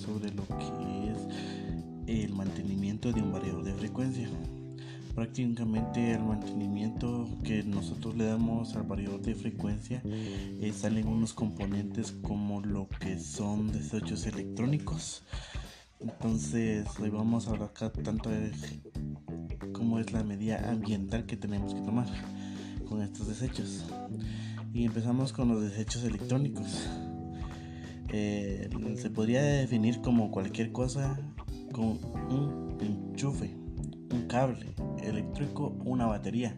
sobre lo que es el mantenimiento de un variador de frecuencia. Prácticamente el mantenimiento que nosotros le damos al variador de frecuencia eh, salen unos componentes como lo que son desechos electrónicos. Entonces hoy vamos a hablar acá tanto de cómo es la medida ambiental que tenemos que tomar con estos desechos. Y empezamos con los desechos electrónicos. Eh, se podría definir como cualquier cosa con un enchufe, un cable eléctrico, una batería,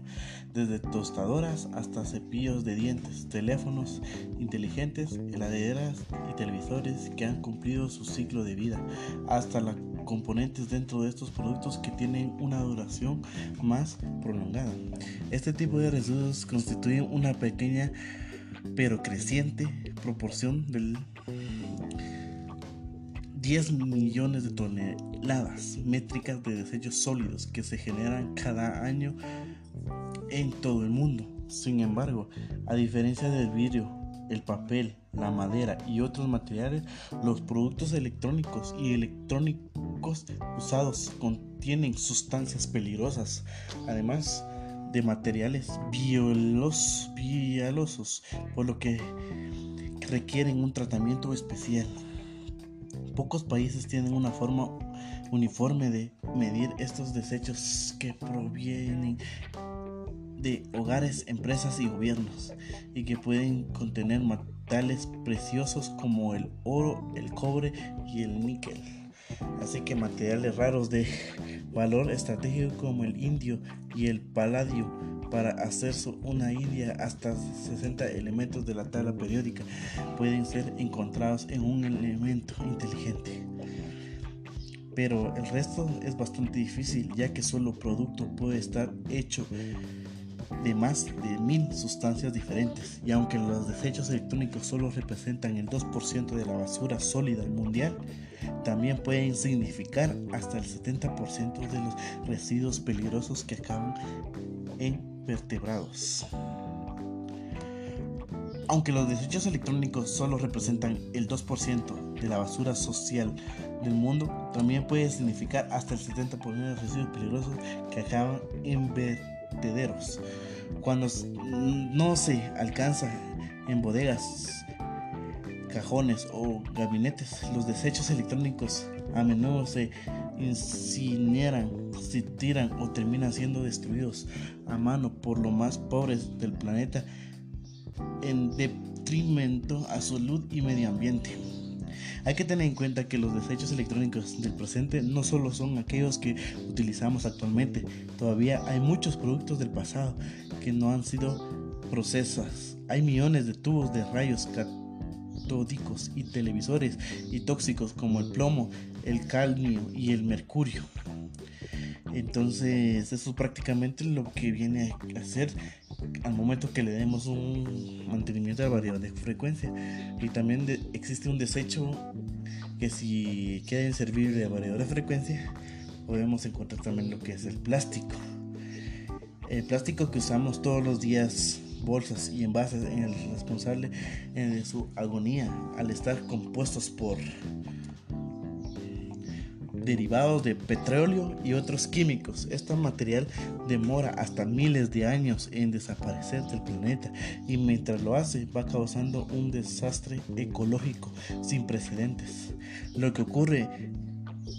desde tostadoras hasta cepillos de dientes, teléfonos inteligentes, heladeras y televisores que han cumplido su ciclo de vida, hasta las componentes dentro de estos productos que tienen una duración más prolongada. Este tipo de residuos constituyen una pequeña pero creciente proporción del 10 millones de toneladas métricas de desechos sólidos que se generan cada año en todo el mundo. Sin embargo, a diferencia del vidrio, el papel, la madera y otros materiales, los productos electrónicos y electrónicos usados contienen sustancias peligrosas. Además, de materiales violos, vialosos, por lo que requieren un tratamiento especial. Pocos países tienen una forma uniforme de medir estos desechos que provienen de hogares, empresas y gobiernos y que pueden contener metales preciosos como el oro, el cobre y el níquel. Así que materiales raros de valor estratégico como el indio y el paladio para hacer una india hasta 60 elementos de la tabla periódica pueden ser encontrados en un elemento inteligente. Pero el resto es bastante difícil ya que solo producto puede estar hecho de más de mil sustancias diferentes y aunque los desechos electrónicos solo representan el 2% de la basura sólida mundial, también pueden significar hasta el 70% de los residuos peligrosos que acaban en vertebrados. Aunque los desechos electrónicos solo representan el 2% de la basura social del mundo, también puede significar hasta el 70% de los residuos peligrosos que acaban en Cuando no se alcanza en bodegas cajones o gabinetes, los desechos electrónicos a menudo se incineran, se tiran o terminan siendo destruidos a mano por los más pobres del planeta en detrimento a salud y medio ambiente. Hay que tener en cuenta que los desechos electrónicos del presente no solo son aquellos que utilizamos actualmente, todavía hay muchos productos del pasado que no han sido procesados. Hay millones de tubos de rayos y televisores y tóxicos como el plomo, el cadmio y el mercurio. Entonces eso es prácticamente lo que viene a hacer al momento que le demos un mantenimiento de variedad de frecuencia. Y también existe un desecho que si queda inservible de variedad de frecuencia, podemos encontrar también lo que es el plástico. El plástico que usamos todos los días bolsas y envases en el responsable en su agonía al estar compuestos por derivados de petróleo y otros químicos. Este material demora hasta miles de años en desaparecer del planeta y mientras lo hace va causando un desastre ecológico sin precedentes. Lo que ocurre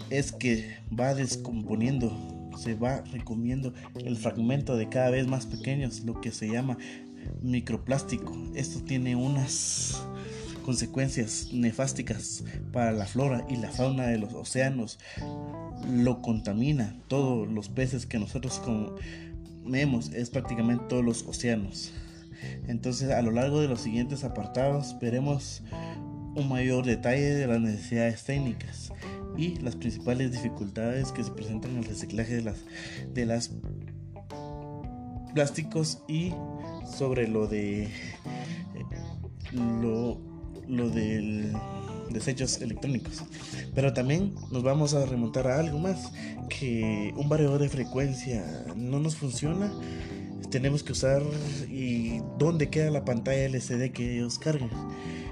es que va descomponiendo se va recomiendo el fragmento de cada vez más pequeños, lo que se llama microplástico. Esto tiene unas consecuencias nefásticas para la flora y la fauna de los océanos. Lo contamina todos los peces que nosotros comemos, es prácticamente todos los océanos. Entonces a lo largo de los siguientes apartados veremos un mayor detalle de las necesidades técnicas y las principales dificultades que se presentan en el reciclaje de las, de las plásticos y sobre lo de lo, lo del desechos electrónicos. Pero también nos vamos a remontar a algo más, que un variador de frecuencia no nos funciona. Tenemos que usar y dónde queda la pantalla LCD que ellos cargan.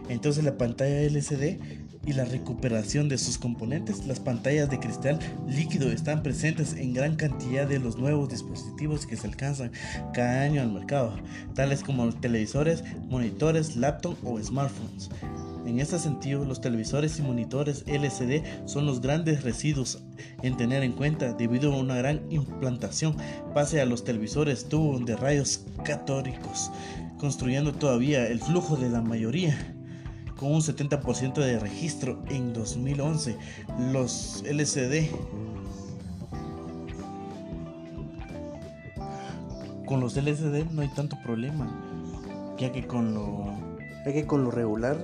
Entonces la pantalla LCD y la recuperación de sus componentes, las pantallas de cristal líquido están presentes en gran cantidad de los nuevos dispositivos que se alcanzan cada año al mercado, tales como televisores, monitores, laptops o smartphones. En este sentido, los televisores y monitores LCD son los grandes residuos en tener en cuenta debido a una gran implantación pase a los televisores tubo de rayos catódicos, construyendo todavía el flujo de la mayoría con un 70% de registro en 2011. Los LCD con los LCD no hay tanto problema, ya que con lo, ya que con lo regular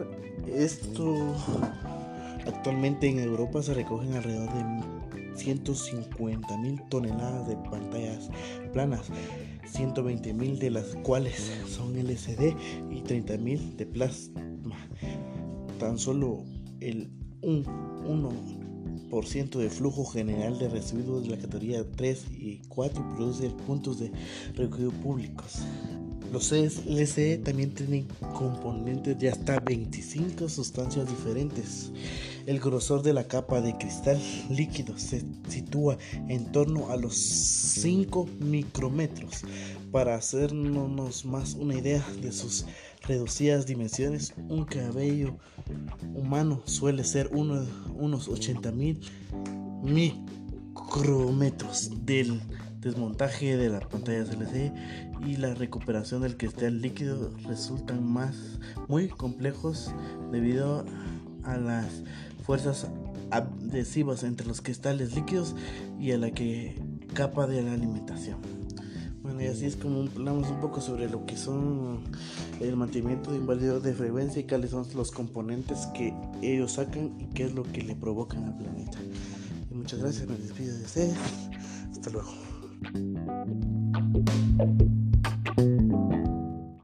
esto actualmente en Europa se recogen alrededor de 150 mil toneladas de pantallas planas, 120 mil de las cuales son LCD y 30 mil de plasma tan solo el 1% de flujo general de residuos de la categoría 3 y 4 produce puntos de recogido públicos. Los LCE también tienen componentes de hasta 25 sustancias diferentes. El grosor de la capa de cristal líquido se sitúa en torno a los 5 micrómetros. Para hacernos más una idea de sus reducidas dimensiones, un cabello humano suele ser unos 80 mil micrómetros del desmontaje de las pantallas LCD y la recuperación del cristal líquido resultan más muy complejos debido a las fuerzas adhesivas entre los cristales líquidos y a la que capa de la alimentación. Bueno, y así es como hablamos un poco sobre lo que son el mantenimiento de inválido de frecuencia y cuáles son los componentes que ellos sacan y qué es lo que le provocan al planeta. Y muchas gracias, me despido de ustedes. Hasta luego.